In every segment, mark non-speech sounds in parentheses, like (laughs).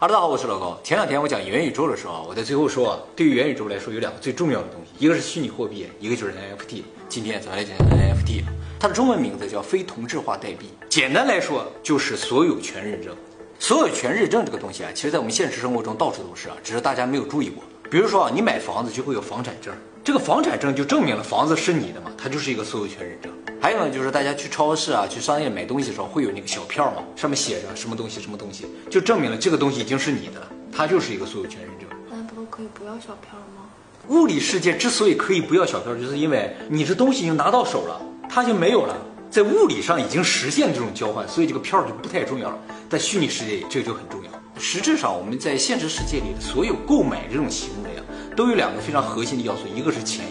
哈喽，大家好，我是老高。前两天我讲元宇宙的时候，我在最后说啊，对于元宇宙来说有两个最重要的东西，一个是虚拟货币，一个就是 NFT。今天咱来讲 NFT，它的中文名字叫非同质化代币。简单来说就是所有权认证。所有权认证这个东西啊，其实在我们现实生活中到处都是啊，只是大家没有注意过。比如说啊，你买房子就会有房产证，这个房产证就证明了房子是你的嘛，它就是一个所有权认证。还有呢，就是大家去超市啊、去商业买东西的时候会有那个小票嘛，上面写着什么东西、什么东西，就证明了这个东西已经是你的了，它就是一个所有权认证。那不都可以不要小票吗？物理世界之所以可以不要小票，就是因为你这东西已经拿到手了，它就没有了，在物理上已经实现这种交换，所以这个票就不太重要了。在虚拟世界里，这个就很重要。实质上，我们在现实世界里的所有购买这种行为啊，都有两个非常核心的要素，一个是钱，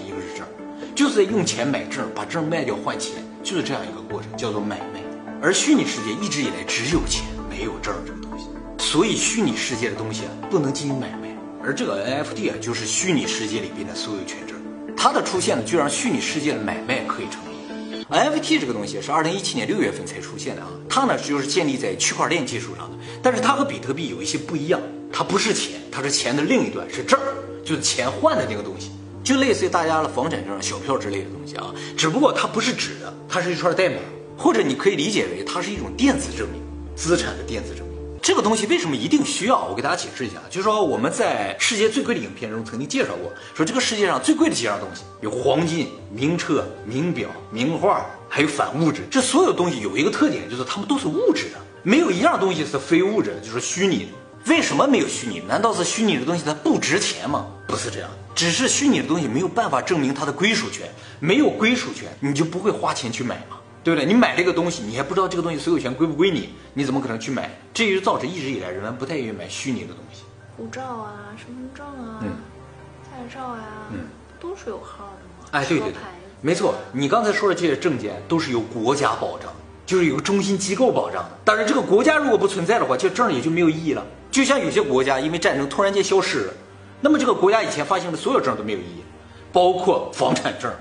就是在用钱买证，把证卖掉换钱，就是这样一个过程，叫做买卖。而虚拟世界一直以来只有钱，没有证这个东西，所以虚拟世界的东西啊，不能进行买卖。而这个 NFT 啊，就是虚拟世界里边的所有权证，它的出现呢，就让虚拟世界的买卖可以成立。NFT 这个东西是二零一七年六月份才出现的啊，它呢就是建立在区块链技术上的，但是它和比特币有一些不一样，它不是钱，它是钱的另一端，是证，就是钱换的那个东西，就类似于大家的房产证、小票之类的东西啊，只不过它不是纸的，它是一串代码，或者你可以理解为它是一种电子证明，资产的电子证明。这个东西为什么一定需要？我给大家解释一下，就是说我们在世界最贵的影片中曾经介绍过，说这个世界上最贵的几样东西有黄金、名车、名表、名画，还有反物质。这所有东西有一个特点，就是它们都是物质的，没有一样东西是非物质的，就是虚拟的。为什么没有虚拟？难道是虚拟的东西它不值钱吗？不是这样，只是虚拟的东西没有办法证明它的归属权，没有归属权，你就不会花钱去买嘛。对不对？你买这个东西，你还不知道这个东西所有权归不归你，你怎么可能去买？这也就造成一直以来人们不太愿意买虚拟的东西。护照啊，身份证啊，嗯驾照呀，嗯，都是有号的嘛。哎，对对对，没错，你刚才说的这些证件都是由国家保障，就是有个中心机构保障的。当然，这个国家如果不存在的话，这证也就没有意义了。就像有些国家因为战争突然间消失了，那么这个国家以前发行的所有证都没有意义，包括房产证，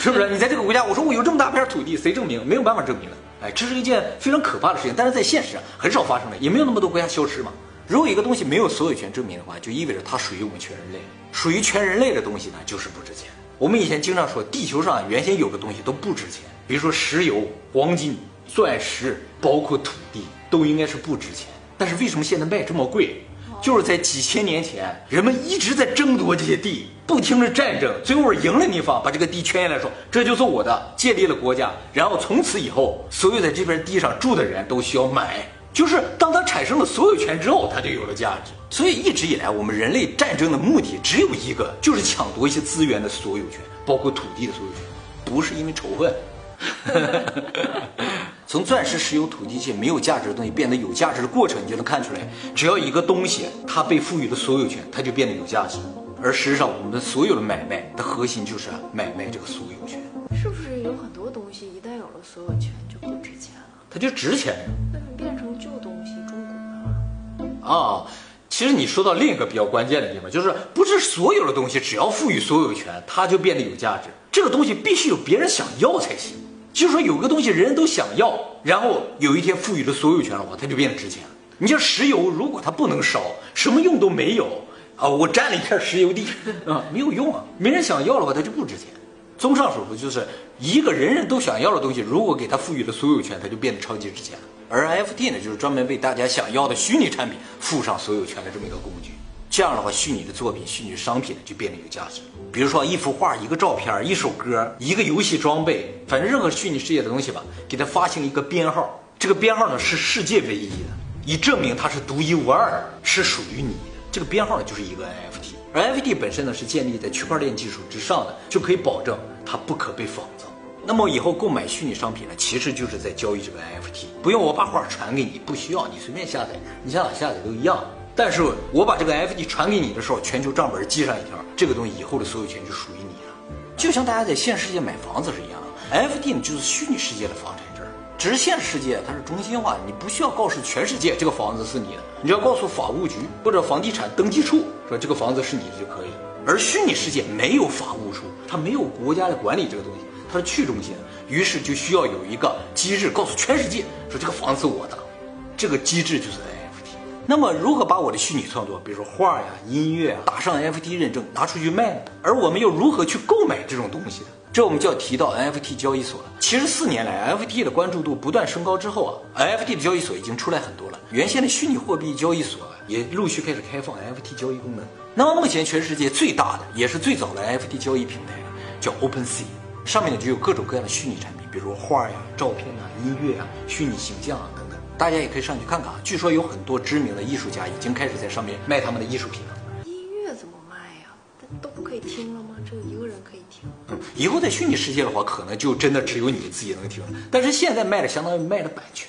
是不是？你在这个国家，我说我有这么大片土地，谁证明？没有办法证明的。哎，这是一件非常可怕的事情，但是在现实上很少发生的，也没有那么多国家消失嘛。如果一个东西没有所有权证明的话，就意味着它属于我们全人类。属于全人类的东西呢，就是不值钱。我们以前经常说，地球上原先有的东西都不值钱，比如说石油、黄金、钻石，包括土地，都应该是不值钱。但是为什么现在卖这么贵？就是在几千年前，人们一直在争夺这些地，不停的战争，最后赢了那方，把这个地圈下来说这就是我的，建立了国家，然后从此以后，所有在这片地上住的人都需要买，就是当它产生了所有权之后，它就有了价值。所以一直以来，我们人类战争的目的只有一个，就是抢夺一些资源的所有权，包括土地的所有权，不是因为仇恨。(laughs) 从钻石、石油、土地这些没有价值的东西变得有价值的过程，你就能看出来，只要一个东西它被赋予了所有权，它就变得有价值。而事实上，我们的所有的买卖的核心就是买卖这个所有权，是不是有很多东西一旦有了所有权就不值钱了？它就值钱呀。那你变成旧东西、中古了？啊，其实你说到另一个比较关键的地方，就是不是所有的东西只要赋予所有权，它就变得有价值。这个东西必须有别人想要才行。就是说，有个东西人人都想要，然后有一天赋予了所有权的话，它就变得值钱。你像石油，如果它不能烧，什么用都没有啊！我占了一片石油地啊，没有用啊，没人想要的话，它就不值钱。综上所述，就是一个人人都想要的东西，如果给它赋予了所有权，它就变得超级值钱。而 FT 呢，就是专门为大家想要的虚拟产品附上所有权的这么一个工具。这样的话，虚拟的作品、虚拟的商品呢，就变得有价值。比如说一幅画、一个照片、一首歌、一个游戏装备，反正任何虚拟世界的东西吧，给它发行一个编号。这个编号呢是世界唯一的，以证明它是独一无二，是属于你的。这个编号呢就是一个 NFT，而 NFT 本身呢是建立在区块链技术之上的，就可以保证它不可被仿造。那么以后购买虚拟商品呢，其实就是在交易这个 NFT，不用我把画传给你，不需要你随便下载，你想哪下载都一样。但是我把这个 F D 传给你的时候，全球账本记上一条，这个东西以后的所有权就属于你了。就像大家在现实世界买房子是一样的，F D 呢就是虚拟世界的房产证，只是现实世界它是中心化，你不需要告诉全世界这个房子是你的，你只要告诉法务局或者房地产登记处说这个房子是你的就可以了。而虚拟世界没有法务处，它没有国家来管理这个东西，它是去中心的，于是就需要有一个机制告诉全世界说这个房子是我的，这个机制就是。那么如何把我的虚拟创作，比如说画呀、音乐啊，打上 NFT 认证，拿出去卖呢？而我们又如何去购买这种东西呢？这我们就要提到 NFT 交易所了。其实四年来，NFT 的关注度不断升高之后啊，NFT 的交易所已经出来很多了。原先的虚拟货币交易所也陆续开始开放 NFT 交易功能。那么目前全世界最大的也是最早的 NFT 交易平台叫 OpenSea，上面呢就有各种各样的虚拟产品，比如画呀、照片啊、音乐啊、虚拟形象啊。大家也可以上去看看啊。据说有很多知名的艺术家已经开始在上面卖他们的艺术品了。音乐怎么卖呀？那都不可以听了吗？只有一个人可以听。嗯，以后在虚拟世界的话，可能就真的只有你自己能听了。但是现在卖的相当于卖的版权，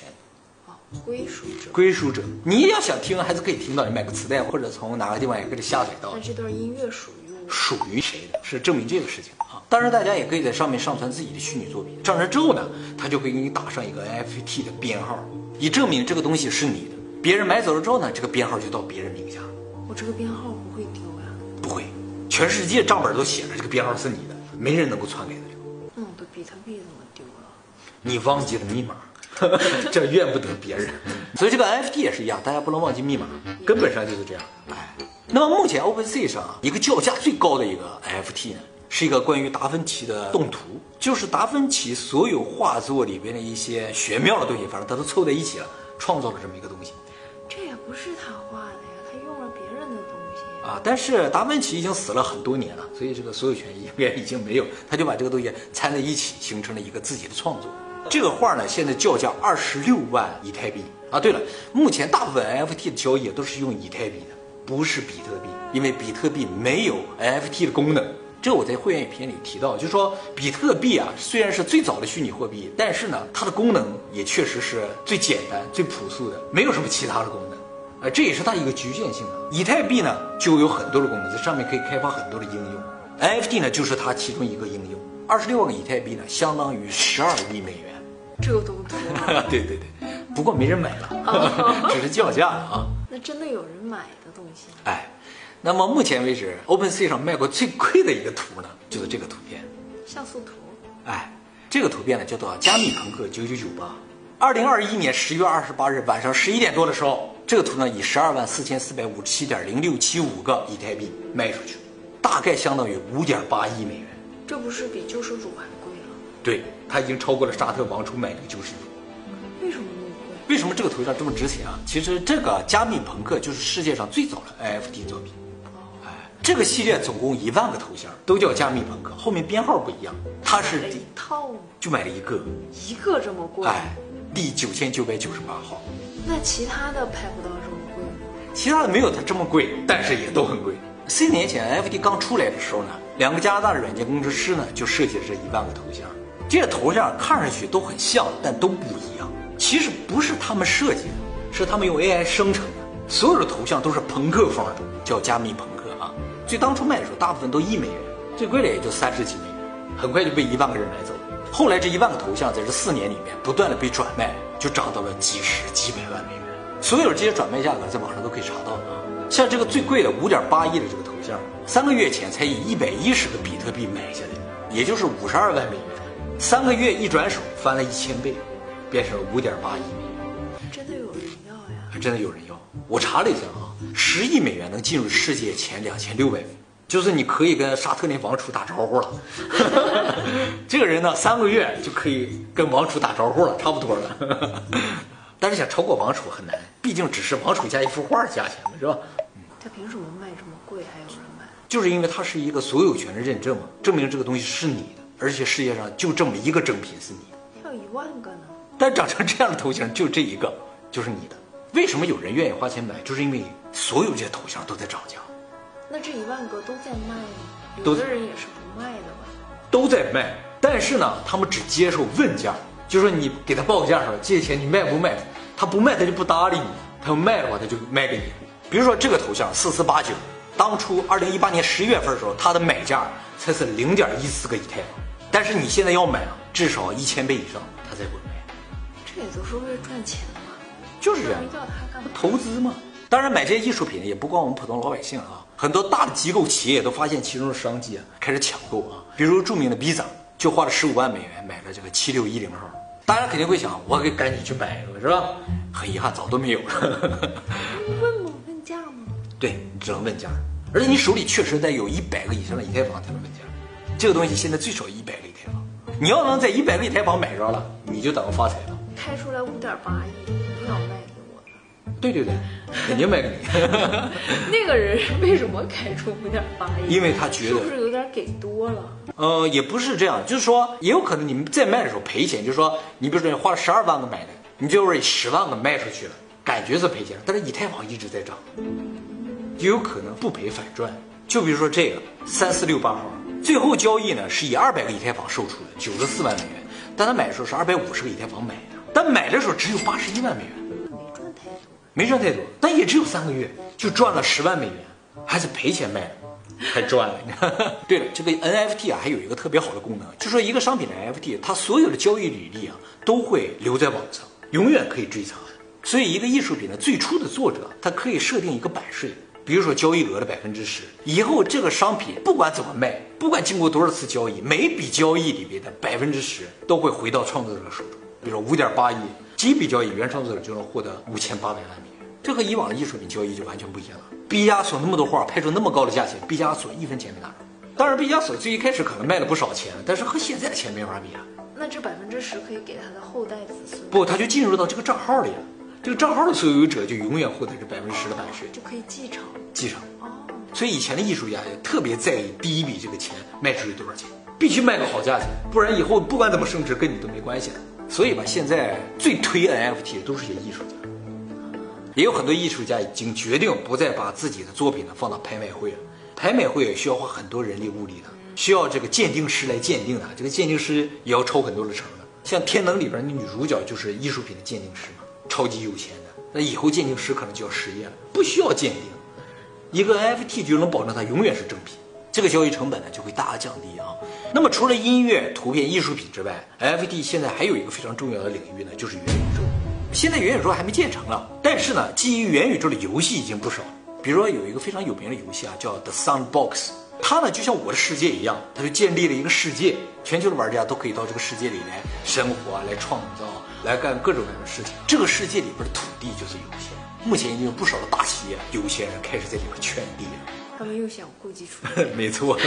哦，归属者。归属者。你要想听还是可以听到，你买个磁带或者从哪个地方也可以下载到那。这段音乐属于我。属于谁的，是证明这个事情啊。当然，大家也可以在上面上传自己的虚拟作品，上传之后呢，它就会给你打上一个 NFT 的编号，以证明这个东西是你的。别人买走了之后呢，这个编号就到别人名下，我这个编号不会丢呀？不会，全世界账本都写着这个编号是你的，没人能够篡改得了。那我的比特币怎么丢了？你忘记了密码，(laughs) 这怨不得别人。(laughs) 所以这个 NFT 也是一样，大家不能忘记密码，根本上就是这样。哎，那么目前 OpenSea 上啊，一个叫价最高的一个 NFT 呢，是一个关于达芬奇的动图，就是达芬奇所有画作里边的一些玄妙的东西，反正他都凑在一起了，创造了这么一个东西这也不是他画的呀，他用了别人的东西。啊。但是达芬奇已经死了很多年了，所以这个所有权应该已经没有，他就把这个东西掺在一起，形成了一个自己的创作。这个画呢，现在叫价二十六万以太币啊。对了，目前大部分 NFT 的交易都是用以太币的，不是比特币，因为比特币没有 NFT 的功能。这我在会员影片里提到，就是说比特币啊，虽然是最早的虚拟货币，但是呢，它的功能也确实是最简单、最朴素的，没有什么其他的功能。呃，这也是它一个局限性啊。以太币呢，就有很多的功能，在上面可以开发很多的应用。NFT 呢，就是它其中一个应用。二十六万个以太币呢，相当于十二亿美元。这都多啊？(laughs) 对对对，不过没人买了，(laughs) 只是叫价了啊。那真的有人买的东西？哎，那么目前为止，OpenSea 上卖过最贵的一个图呢，就是这个图片。像素图。哎，这个图片呢叫做加密朋克九九九八。二零二一年十月二十八日晚上十一点多的时候，这个图呢以十二万四千四百五十七点零六七五个以太币卖出去，大概相当于五点八亿美元。这不是比救世主还贵了？对，它已经超过了沙特王储买那个救世主。为什么那么贵？为什么这个图像这么值钱啊？其实这个加密朋克就是世界上最早的 NFT 作品。哎，这个系列总共一万个头像，都叫加密朋克，后面编号不一样。它是第一套吗？就买了一个，一个这么贵？哎，第九千九百九十八号。那其他的拍不到这么贵吗？其他的没有它这么贵，但是也都很贵。四年前 NFT 刚出来的时候呢，两个加拿大的软件工程师呢就设计了这一万个头像，这些头像看上去都很像，但都不一样。其实不是他们设计的，是他们用 AI 生成的。所有的头像都是朋克风的，叫加密朋克啊。最当初卖的时候，大部分都一美元，最贵的也就三十几美元，很快就被一万个人买走了。后来这一万个头像在这四年里面不断的被转卖，就涨到了几十几百万美元。所有这些转卖价格在网上都可以查到啊。像这个最贵的五点八亿的这个头像，三个月前才以一百一十个比特币买下来，也就是五十二万美元。三个月一转手翻了一千倍，变成了五点八亿美元，真的有人要呀？还真的有人要。我查了一下啊，十亿美元能进入世界前两千六百名，就是你可以跟沙特那王储打招呼了。(laughs) 这个人呢，三个月就可以跟王储打招呼了，差不多了。(laughs) 但是想超过王储很难，毕竟只是王储加一幅画的价钱嘛，是吧？他凭什么卖这么贵还有人买？就是因为它是一个所有权的认证嘛，证明这个东西是你的，而且世界上就这么一个正品是你的。要一万个呢？但长成这样的头型就这一个，就是你的。为什么有人愿意花钱买？就是因为所有这些头像都在涨价，那这一万个都在卖吗？有的人也是不卖的吧？都在卖。但是呢，他们只接受问价，就说你给他报个价说这些钱你卖不卖？他不卖他就不搭理你，他要卖的话他就卖给你。比如说这个头像四四八九，当初二零一八年十一月份的时候，它的买价才是零点一四个以太坊，但是你现在要买啊，至少一千倍以上，他才会卖。这也都是为了赚钱嘛。就是这样不然要他干嘛？投资嘛。当然，买这些艺术品也不光我们普通老百姓啊，很多大的机构企业都发现其中的商机啊，开始抢购啊。比如著名的 Visa 就花了十五万美元买了这个七六一零号。大家肯定会想，我给赶紧去买一个是吧？很遗憾，早都没有了。问我问价吗对，你只能问价，而且你手里确实得有一百个以上的以太坊才能问价。这个东西现在最少一百个以太坊，你要能在一百个以太坊买着了，你就等着发财了。开出来五点八亿，不想卖给我的。对对对，肯定卖给你，(laughs) 那个人为什么开出五点八亿？因为他觉得是不，是有点给多了？呃，也不是这样，就是说，也有可能你们在卖的时候赔钱，就是说，你比如说你花了十二万个买的，你就是以十万个卖出去了，感觉是赔钱了，但是以太坊一直在涨，也有可能不赔反赚。就比如说这个三四六八号，最后交易呢是以二百个以太坊售出的，九十四万美元，但他买的时候是二百五十个以太坊买的，但买的时候只有八十一万美元。没赚太多。但也只有三个月就赚了十万美元，还是赔钱卖的，还赚了。(laughs) 对了，这个 NFT 啊，还有一个特别好的功能，就说一个商品的 NFT，它所有的交易履历啊，都会留在网上，永远可以追查。所以，一个艺术品的最初的作者，他可以设定一个版税，比如说交易额的百分之十，以后这个商品不管怎么卖，不管经过多少次交易，每笔交易里边的百分之十都会回到创作者手中。比如说五点八亿，几笔交易，原创作者就能获得五千八百万美元。这和以往的艺术品交易就完全不一样了。毕加索那么多画拍出那么高的价钱，毕加索一分钱没拿着。当然，毕加索最一开始可能卖了不少钱，但是和现在的钱没法比啊。那这百分之十可以给他的后代子孙，不，他就进入到这个账号里了。这个账号的所有者就永远获得这百分之十的版税就可以继承。继承。哦，所以以前的艺术家也特别在意第一笔这个钱卖出去多少钱，必须卖个好价钱，不然以后不管怎么升值跟你都没关系了。所以吧，现在最推 NFT 的都是些艺术家，也有很多艺术家已经决定不再把自己的作品呢放到拍卖会了。拍卖会也需要花很多人力物力的，需要这个鉴定师来鉴定的，这个鉴定师也要抽很多的成的。像《天能》里边的女主角就是艺术品的鉴定师嘛，超级有钱的。那以后鉴定师可能就要失业了，不需要鉴定。一个 NFT 就能保证它永远是正品，这个交易成本呢就会大大降低啊。那么除了音乐、图片、艺术品之外，NFT 现在还有一个非常重要的领域呢，就是元宇宙。现在元宇宙还没建成了，但是呢，基于元宇宙的游戏已经不少。比如说有一个非常有名的游戏啊，叫 The Sandbox，它呢就像我的世界一样，它就建立了一个世界，全球的玩家都可以到这个世界里来生活，来创造，来干各种各样的事情。这个世界里边的土地就是有限，目前已经有不少的大企业、有钱人开始在里边圈地了。他们又想故技重施。没错，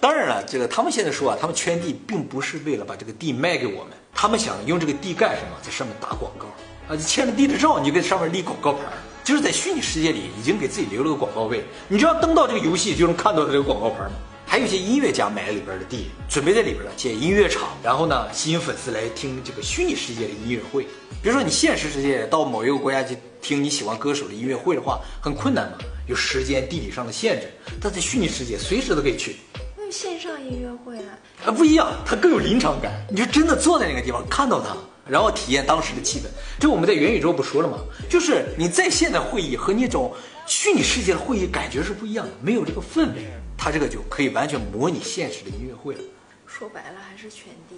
当然了，这个他们现在说啊，他们圈地并不是为了把这个地卖给我们，他们想用这个地干什么，在上面打广告啊，你签了地址照，你就在上面立广告牌，就是在虚拟世界里已经给自己留了个广告位，你只要登到这个游戏，就能看到它这个广告牌嘛。还有一些音乐家买了里边的地，准备在里边呢建音乐场，然后呢吸引粉丝来听这个虚拟世界的音乐会。比如说你现实世界到某一个国家去听你喜欢歌手的音乐会的话，很困难嘛，有时间地理上的限制。但在虚拟世界随时都可以去，那线上音乐会啊，啊不一样，它更有临场感，你就真的坐在那个地方看到它，然后体验当时的气氛。这我们在元宇宙不说了吗？就是你在线的会议和那种虚拟世界的会议感觉是不一样的，没有这个氛围，它这个就可以完全模拟现实的音乐会了。说白了还是全地。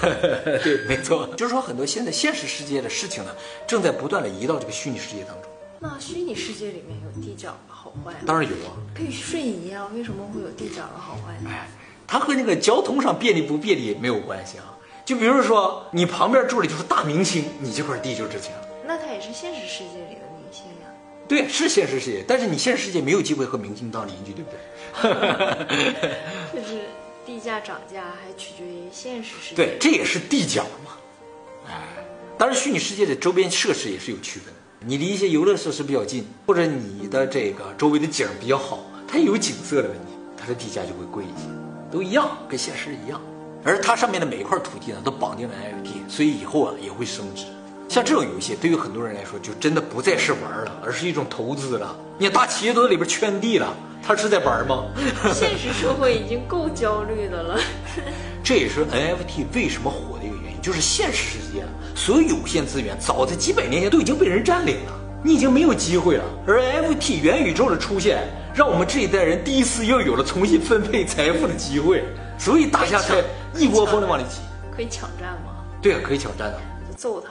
对，(laughs) 没错，就是说很多现在现实世界的事情呢，正在不断的移到这个虚拟世界当中。那虚拟世界里面有地角的好坏吗？当然有啊，可以瞬移啊，为什么会有地角的好坏呢？哎，它和那个交通上便利不便利没有关系啊。就比如说你旁边住的就是大明星，你这块地就值钱了。那他也是现实世界里的明星呀。对，是现实世界，但是你现实世界没有机会和明星当邻居，对不对？(laughs) 就是地价涨价还取决于现实世界。对，这也是地角嘛。哎，当然，虚拟世界的周边设施也是有区分的。你离一些游乐设施比较近，或者你的这个周围的景比较好，它有景色的问题，它的地价就会贵一些，都一样，跟现实一样。而它上面的每一块土地呢，都绑定了 NFT，所以以后啊也会升值。像这种游戏，对于很多人来说，就真的不再是玩了，而是一种投资了。你看大企业都在里边圈地了，他是在玩吗？(laughs) 现实社会已经够焦虑的了。(laughs) 这也是 NFT 为什么火的一个原因，就是现实世界所有有限资源早在几百年前都已经被人占领了，你已经没有机会了。而 NFT 元宇宙的出现，让我们这一代人第一次又有了重新分配财富的机会，所以大家才一窝蜂的往里挤。可以抢占吗？对啊，可以抢占的就揍他。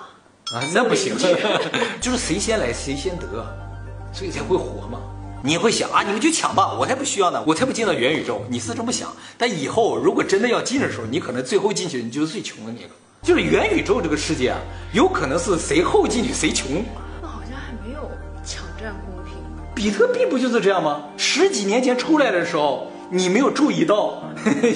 (laughs) 啊，那不行，(laughs) (laughs) 就是谁先来谁先得，所以才会火嘛。你会想啊，你们就抢吧，我才不需要呢，我才不进到元宇宙。你是这么想，但以后如果真的要进的时候，你可能最后进去，你就是最穷的那个。就是元宇宙这个世界啊，有可能是谁后进去谁穷。那好像还没有抢占公平。比特币不就是这样吗？十几年前出来的时候，你没有注意到，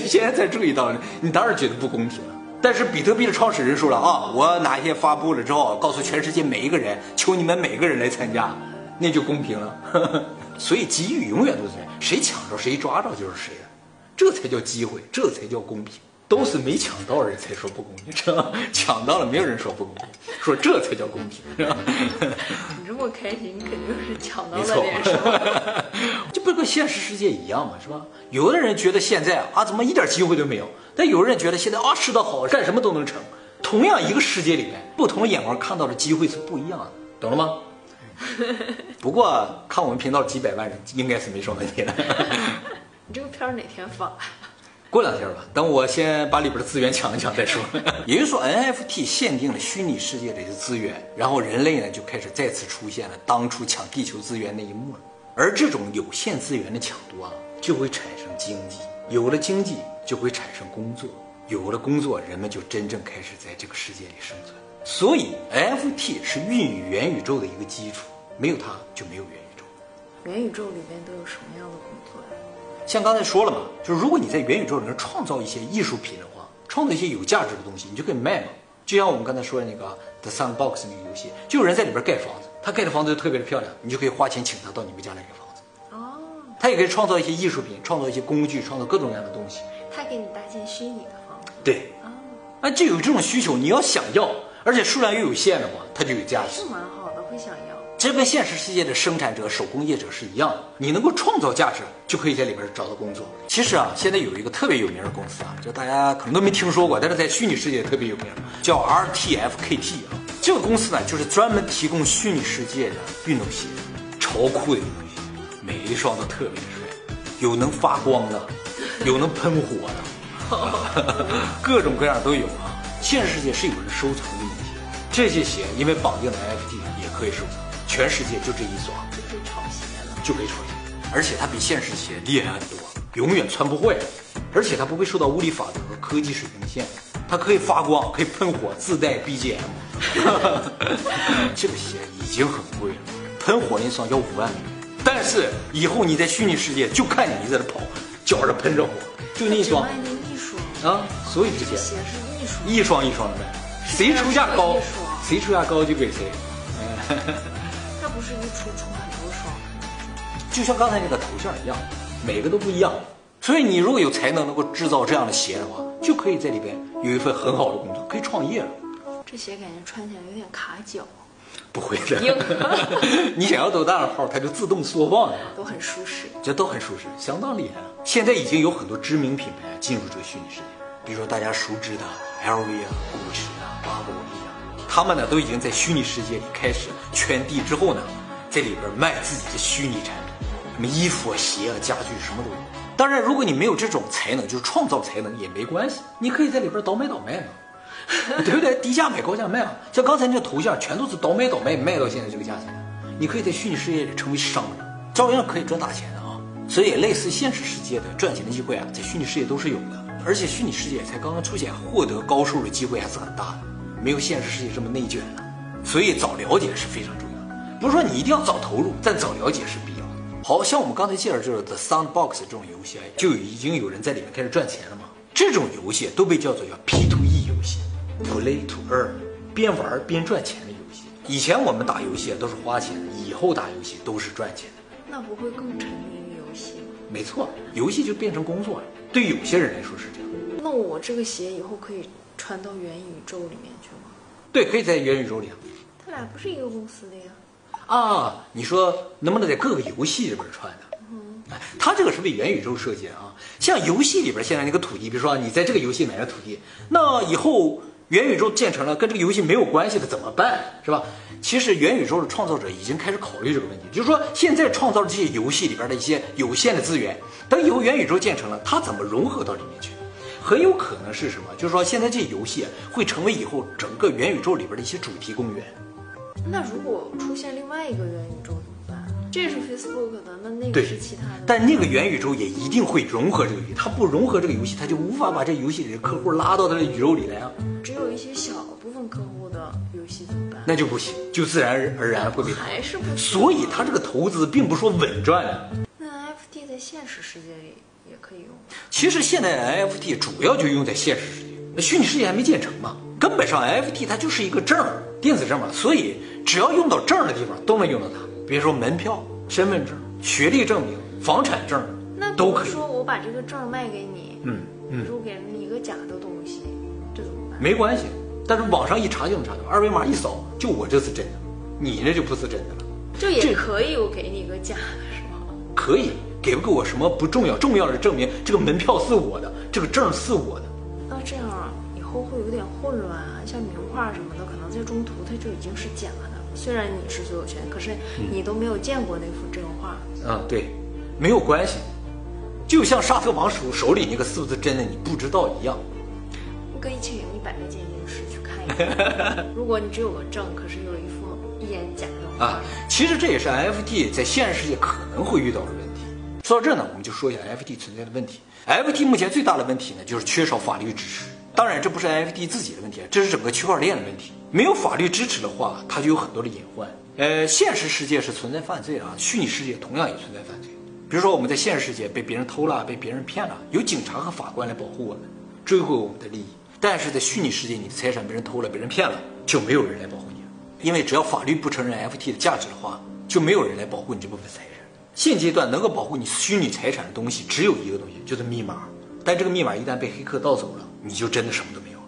现在才注意到，你当然觉得不公平了。但是比特币的创始人说了啊，我哪天发布了之后，告诉全世界每一个人，求你们每个人来参加，那就公平了。(laughs) 所以机遇永远都是谁抢着谁抓着就是谁的，这才叫机会，这才叫公平。都是没抢到人才说不公平，知道吗？(laughs) 抢到了没有人说不公平，说这才叫公平，是吧？你这么开心，肯定是抢到了点什么。，就不跟现实世界一样嘛，是吧？有的人觉得现在啊怎么一点机会都没有，但有的人觉得现在啊吃得好，干什么都能成。同样一个世界里面，不同的眼光看到的机会是不一样的，懂了吗？(laughs) 不过看我们频道几百万人，应该是没什么问题的。(laughs) 你这个片儿哪天发？过两天吧，等我先把里边的资源抢一抢再说。(laughs) 也就是说，NFT 限定了虚拟世界里的资源，然后人类呢就开始再次出现了当初抢地球资源那一幕了。而这种有限资源的抢夺啊，就会产生经济，有了经济就会产生工作，有了工作，人们就真正开始在这个世界里生存。所以，NFT 是孕育元宇宙的一个基础，没有它就没有元宇宙。元宇宙里面都有什么样的工作呀？像刚才说了嘛，就是如果你在元宇宙里面创造一些艺术品的话，创造一些有价值的东西，你就可以卖嘛。就像我们刚才说的那个 The Sandbox 那个游戏，就有人在里边盖房子，他盖的房子就特别的漂亮，你就可以花钱请他到你们家来盖房子。哦，他也可以创造一些艺术品，创造一些工具，创造各种各样的东西。他给你搭建虚拟的房子。对，哦，那，就有这种需求，你要想要，而且数量又有限的话，它就有价值是。蛮好的，会想要。这跟现实世界的生产者、手工业者是一样的，你能够创造价值，就可以在里边找到工作。其实啊，现在有一个特别有名的公司啊，就大家可能都没听说过，但是在虚拟世界特别有名，叫 RTFKT 啊。这个公司呢，就是专门提供虚拟世界的运动鞋，超酷的运动鞋，每一双都特别帅，有能发光的，(laughs) 有能喷火的，(laughs) 各种各样都有啊。现实世界是有人收藏运动鞋，这些鞋因为绑定了 NFT 也可以收藏，全世界就这一双。就可以炒鞋了。就可以炒鞋，而且它比现实鞋厉害很多，永远穿不坏，而且它不会受到物理法则和科技水平的限制，它可以发光，可以喷火，自带 BGM。(laughs) 这个鞋已经很贵了，喷火那双要五万美元，但是以后你在虚拟世界就看你在这跑，脚上喷着火，就那一双啊，所以这鞋是艺术。一双一双的卖，谁出价高，谁出价高就给谁。(laughs) 它不是一出出。就像刚才那个头像一样，每个都不一样。所以你如果有才能能够制造这样的鞋的话，就可以在里边有一份很好的工作，可以创业了。这鞋感觉穿起来有点卡脚，不会的硬，(laughs) 你想要多大的号，它就自动缩放的，都很舒适。这都很舒适，相当厉害了。现在已经有很多知名品牌进入这个虚拟世界，比如说大家熟知的 LV 啊、GUCCI 啊、巴宝莉啊，他们呢都已经在虚拟世界里开始圈地之后呢，在里边卖自己的虚拟产品，什么衣服、鞋啊、家具什么都有。当然，如果你没有这种才能，就是创造才能也没关系，你可以在里边倒买倒卖嘛，对不对？(laughs) 低价买高价卖嘛。像刚才那个头像，全都是倒买倒卖，卖到现在这个价钱。你可以在虚拟世界里成为商人，照样可以赚大钱的啊。所以，类似现实世界的赚钱的机会啊，在虚拟世界都是有的。而且，虚拟世界才刚刚出现，获得高收入的机会还是很大的，没有现实世界这么内卷了。所以，早了解是非常重要的。不是说你一定要早投入，但早了解是必。好像我们刚才介绍就是 The Soundbox 这种游戏，啊，就已经有人在里面开始赚钱了嘛。这种游戏都被叫做叫 P to E 游戏，Play to Earn，边玩边赚钱的游戏。以前我们打游戏啊都是花钱的，以后打游戏都是赚钱的。那不会更沉迷于游戏吗？没错，游戏就变成工作了。对有些人来说是这样。那我这个鞋以后可以穿到元宇宙里面去吗？对，可以在元宇宙里啊。他俩不是一个公司的呀。啊，你说能不能在各个游戏里边穿呢？哎，它这个是为元宇宙设计的啊。像游戏里边现在那个土地，比如说你在这个游戏买了土地，那以后元宇宙建成了跟这个游戏没有关系的怎么办？是吧？其实元宇宙的创造者已经开始考虑这个问题，就是说现在创造的这些游戏里边的一些有限的资源，等以后元宇宙建成了，它怎么融合到里面去？很有可能是什么？就是说现在这些游戏会成为以后整个元宇宙里边的一些主题公园。那如果出现另外一个元宇宙怎么办？这是 Facebook 的，那那个是其他的。但那个元宇宙也一定会融合这个游戏，它不融合这个游戏，它就无法把这游戏里的客户拉到它的宇宙里来啊。只有一些小部分客户的游戏戏怎么办？那就不行，就自然而然会被。还是不行。所以它这个投资并不是说稳赚的。那 NFT 在现实世界里也可以用吗？其实现在 NFT 主要就用在现实世界，那虚拟世界还没建成嘛。根本上 NFT 它就是一个证儿，电子证嘛，所以只要用到证的地方都能用到它。比如说门票、身份证、学历证明、房产证，那都可以。说我把这个证卖给你，嗯嗯，如果给了你一个假的东西，这怎么办？没关系。但是网上一查就能查到，二维码一扫，就我这是真的，你那就不是真的了。就也这可以我给你一个假的，是吗？可以给不给我什么不重要，重要的是证明这个门票是我的，这个证是我的。那这样以后会有点混乱啊，像名画什么的，可能在中途它就已经是假的。虽然你是所有权，可是你都没有见过那幅真画。嗯，对，没有关系，就像沙特王储手里那个是不是真的你不知道一样。我可以请一百个鉴定师去看一看。(laughs) 如果你只有个证，可是有一幅一眼假的画，啊，其实这也是 NFT 在现实世界可能会遇到的问题。说到这呢，我们就说一下 NFT 存在的问题。NFT 目前最大的问题呢，就是缺少法律支持。当然，这不是 NFT 自己的问题，这是整个区块链的问题。没有法律支持的话，它就有很多的隐患。呃，现实世界是存在犯罪啊，虚拟世界同样也存在犯罪。比如说，我们在现实世界被别人偷了，被别人骗了，有警察和法官来保护我们，追回我们的利益。但是在虚拟世界，你的财产被人偷了，被人骗了，就没有人来保护你，因为只要法律不承认 FT 的价值的话，就没有人来保护你这部分财产。现阶段能够保护你虚拟财产的东西只有一个东西，就是密码。但这个密码一旦被黑客盗走了，你就真的什么都没有了。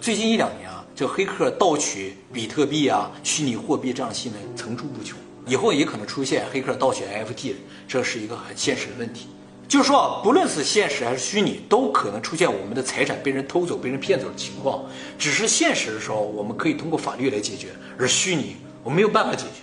最近一两年啊，这黑客盗取比特币啊、虚拟货币这样的新闻层出不穷，以后也可能出现黑客盗取 NFT，这是一个很现实的问题。就是说，不论是现实还是虚拟，都可能出现我们的财产被人偷走、被人骗走的情况。只是现实的时候，我们可以通过法律来解决，而虚拟我没有办法解决。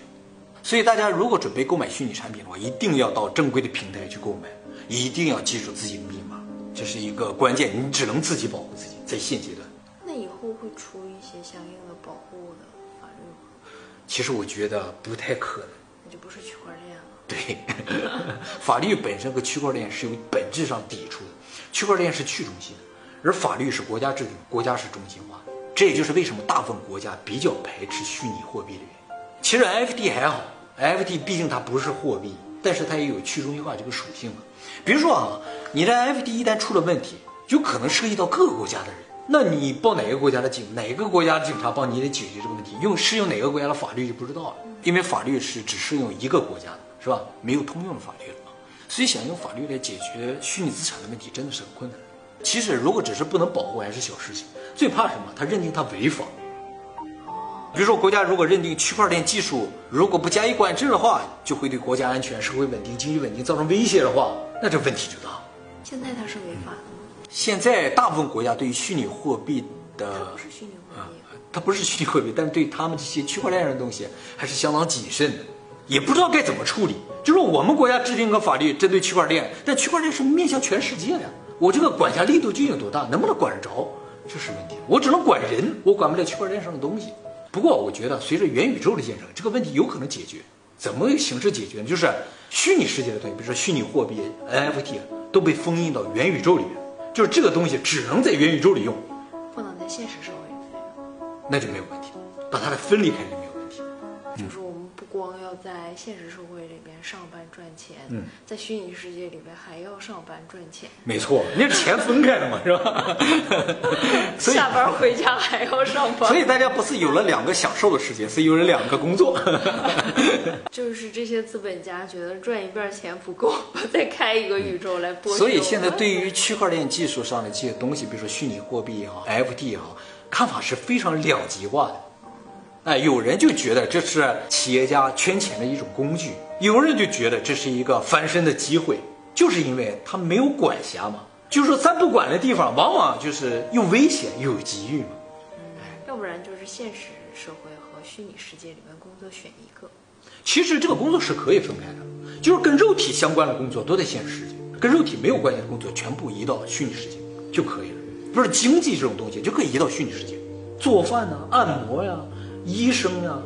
所以大家如果准备购买虚拟产品的话，一定要到正规的平台去购买，一定要记住自己的密码，这是一个关键，你只能自己保护自己，在现阶段。那以后会出相应的保护的法律吗？其实我觉得不太可能。那就不是区块链了。对，(laughs) 法律本身和区块链是有本质上抵触的。区块链是去中心的，而法律是国家制定，国家是中心化。这也就是为什么大部分国家比较排斥虚拟货币的原因。其实 NFT 还好，NFT 毕竟它不是货币，但是它也有去中心化这个属性嘛。比如说啊，你的 NFT 一旦出了问题，有可能涉及到各个国家的人，那你报哪个国家的警，哪个国家的警察帮你来解决这个问题，用适用哪个国家的法律就不知道了，因为法律是只适用一个国家的，是吧？没有通用的法律了嘛。所以想用法律来解决虚拟资产的问题，真的是很困难。其实如果只是不能保护，还是小事情。最怕什么？他认定他违法。比如说，国家如果认定区块链技术如果不加以管制的话，就会对国家安全、社会稳定、经济稳定造成威胁的话，那这问题就大了。现在它是违法的吗？现在大部分国家对于虚拟货币的它不是虚拟货币。它不是虚拟货币，但是对他们这些区块链上的东西还是相当谨慎的，也不知道该怎么处理。就是我们国家制定个法律针对区块链，但区块链是面向全世界的，我这个管辖力度究竟有多大，能不能管得着，这是问题。我只能管人，我管不了区块链上的东西。不过我觉得随着元宇宙的建成，这个问题有可能解决。怎么形式解决呢？就是虚拟世界的东西，比如说虚拟货币、NFT 都被封印到元宇宙里面，就是这个东西只能在元宇宙里用。不能在现实社会里面。那就没有问题，把它分离开要在现实社会里边上班赚钱，嗯在虚拟世界里边还要上班赚钱，没错，那是钱分开的嘛，是吧？(laughs) 下班回家还要上班。所以大家不是有了两个享受的时间，是有了两个工作。(laughs) 就是这些资本家觉得赚一半钱不够，再开一个宇宙来剥削。所以现在对于区块链技术上的这些东西，比如说虚拟货币也好，FT 也好，看法是非常两极化的。哎，有人就觉得这是企业家圈钱的一种工具，有人就觉得这是一个翻身的机会，就是因为他没有管辖嘛。就是说，咱不管的地方，往往就是又危险又有机遇嘛。要不然就是现实社会和虚拟世界里面工作选一个。其实这个工作是可以分开的，就是跟肉体相关的工作都在现实世界，跟肉体没有关系的工作全部移到虚拟世界就可以了。不是经济这种东西就可以移到虚拟世界，做饭呐、按摩呀、医生啊，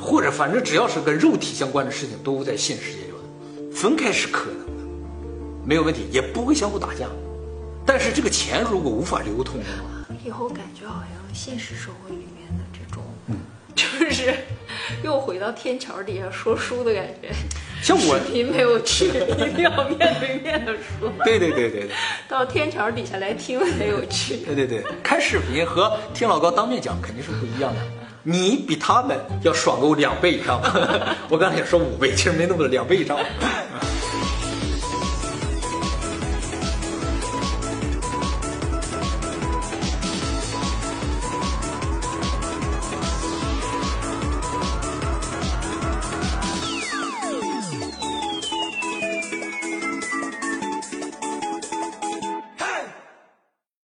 或者反正只要是跟肉体相关的事情，都在现实里有的。分开是可能的，没有问题，也不会相互打架。但是这个钱如果无法流通的话，以后感觉好像现实社会里面的这种，就是 (laughs) 又回到天桥底下说书的感觉。像我，视频没有趣，一定要面对面的说。对对对对对。到天桥底下来听才有趣。对对对，看视频和听老高当面讲肯定是不一样的。你比他们要爽够两倍以上。(laughs) 我刚才也说五倍，其实没那么多，两倍以上。